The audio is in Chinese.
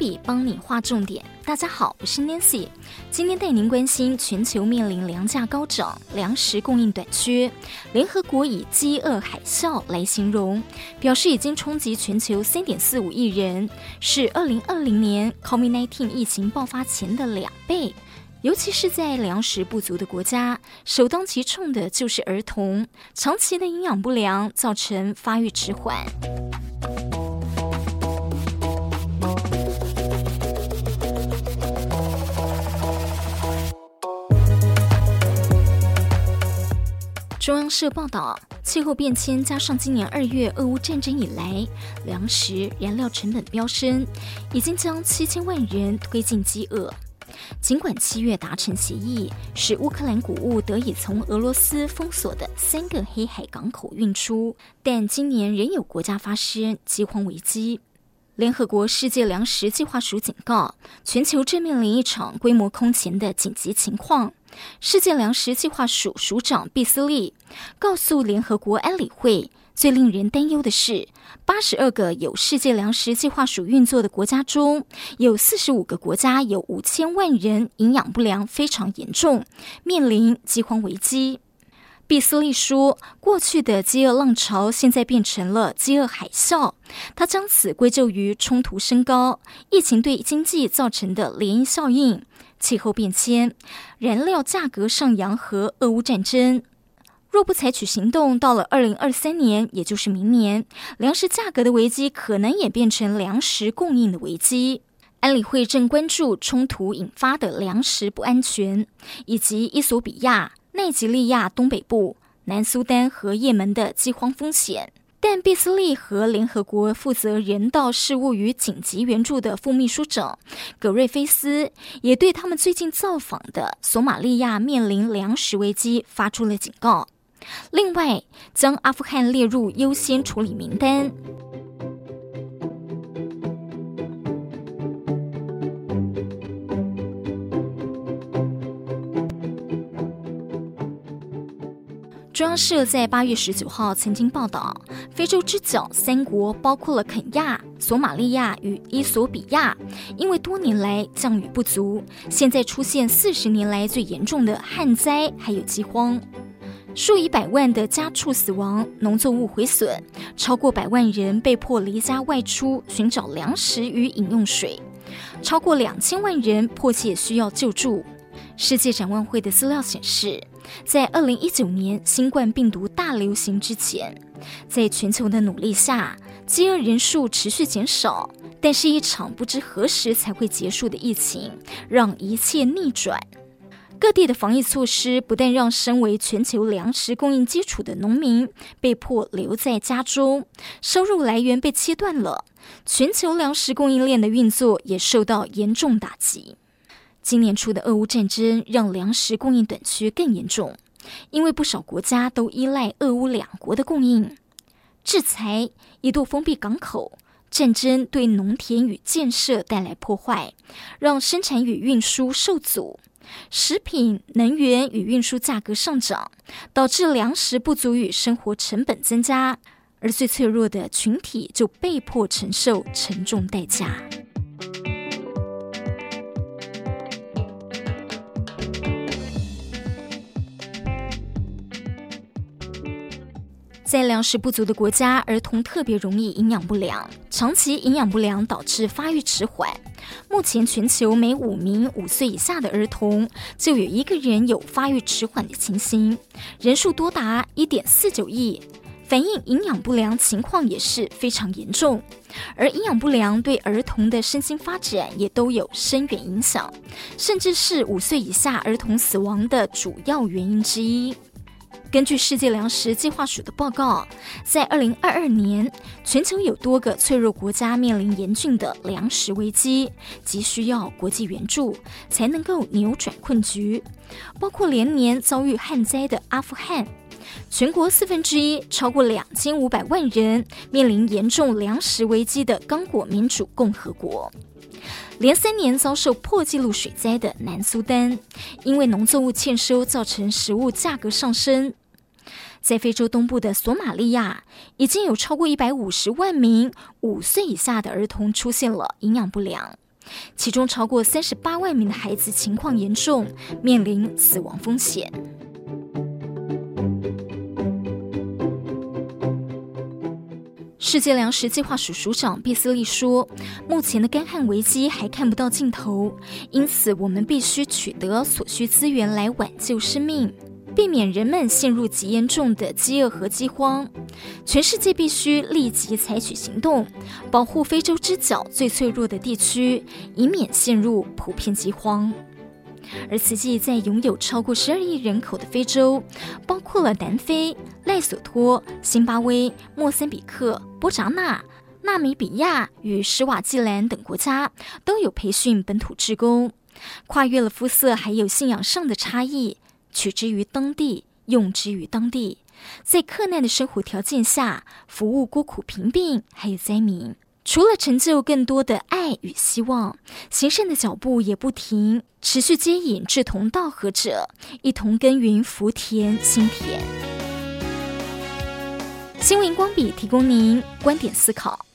笔帮你划重点。大家好，我是 Nancy，今天带您关心全球面临粮价高涨、粮食供应短缺，联合国以饥饿海啸来形容，表示已经冲击全球三点四五亿人，是二零二零年 COVID-19 疫情爆发前的两倍。尤其是在粮食不足的国家，首当其冲的就是儿童，长期的营养不良造成发育迟缓。中央社报道，气候变迁加上今年二月俄乌战争以来，粮食燃料成本飙升，已经将七千万人推进饥饿。尽管七月达成协议，使乌克兰谷物得以从俄罗斯封锁的三个黑海港口运出，但今年仍有国家发生饥荒危机。联合国世界粮食计划署警告，全球正面临一场规模空前的紧急情况。世界粮食计划署署长毕斯利告诉联合国安理会。最令人担忧的是，八十二个有世界粮食计划署运作的国家中，有四十五个国家有五千万人营养不良非常严重，面临饥荒危机。毕斯利说，过去的饥饿浪潮现在变成了饥饿海啸，他将此归咎于冲突升高、疫情对经济造成的涟漪效应、气候变迁、燃料价格上扬和俄乌战争。若不采取行动，到了二零二三年，也就是明年，粮食价格的危机可能也变成粮食供应的危机。安理会正关注冲突引发的粮食不安全，以及伊索比亚、内吉利亚东北部、南苏丹和也门的饥荒风险。但毕斯利和联合国负责人道事务与紧急援助的副秘书长葛瑞菲斯也对他们最近造访的索马利亚面临粮食危机发出了警告。另外，将阿富汗列入优先处理名单。中央社在八月十九号曾经报道，非洲之角三国包括了肯亚、索马利亚与伊索比亚，因为多年来降雨不足，现在出现四十年来最严重的旱灾，还有饥荒。数以百万的家畜死亡，农作物毁损，超过百万人被迫离家外出寻找粮食与饮用水，超过两千万人迫切需要救助。世界展望会的资料显示，在二零一九年新冠病毒大流行之前，在全球的努力下，饥饿人数持续减少，但是一场不知何时才会结束的疫情，让一切逆转。各地的防疫措施不但让身为全球粮食供应基础的农民被迫留在家中，收入来源被切断了，全球粮食供应链的运作也受到严重打击。今年初的俄乌战争让粮食供应短缺更严重，因为不少国家都依赖俄乌两国的供应。制裁一度封闭港口，战争对农田与建设带来破坏，让生产与运输受阻。食品、能源与运输价格上涨，导致粮食不足与生活成本增加，而最脆弱的群体就被迫承受沉重代价。在粮食不足的国家，儿童特别容易营养不良，长期营养不良导致发育迟缓。目前，全球每五名五岁以下的儿童就有一个人有发育迟缓的情形，人数多达一点四九亿，反映营养不良情况也是非常严重。而营养不良对儿童的身心发展也都有深远影响，甚至是五岁以下儿童死亡的主要原因之一。根据世界粮食计划署的报告，在二零二二年，全球有多个脆弱国家面临严峻的粮食危机，急需要国际援助才能够扭转困局。包括连年遭遇旱灾的阿富汗，全国四分之一超过两千五百万人面临严重粮食危机的刚果民主共和国。连三年遭受破纪录水灾的南苏丹，因为农作物欠收造成食物价格上升。在非洲东部的索马利亚，已经有超过一百五十万名五岁以下的儿童出现了营养不良。其中超过三十八万名的孩子情况严重，面临死亡风险。世界粮食计划署署长贝斯利说：“目前的干旱危机还看不到尽头，因此我们必须取得所需资源来挽救生命，避免人们陷入极严重的饥饿和饥荒。全世界必须立即采取行动，保护非洲之角最脆弱的地区，以免陷入普遍饥荒。”而慈济在拥有超过十二亿人口的非洲，包括了南非、赖索托、辛巴威、莫森比克、波扎纳、纳米比亚与施瓦济兰等国家，都有培训本土志工，跨越了肤色还有信仰上的差异，取之于当地，用之于当地，在克难的生活条件下，服务孤苦贫病还有灾民。除了成就更多的爱与希望，行善的脚步也不停，持续接引志同道合者，一同耕耘福田心田。新闻光笔提供您观点思考。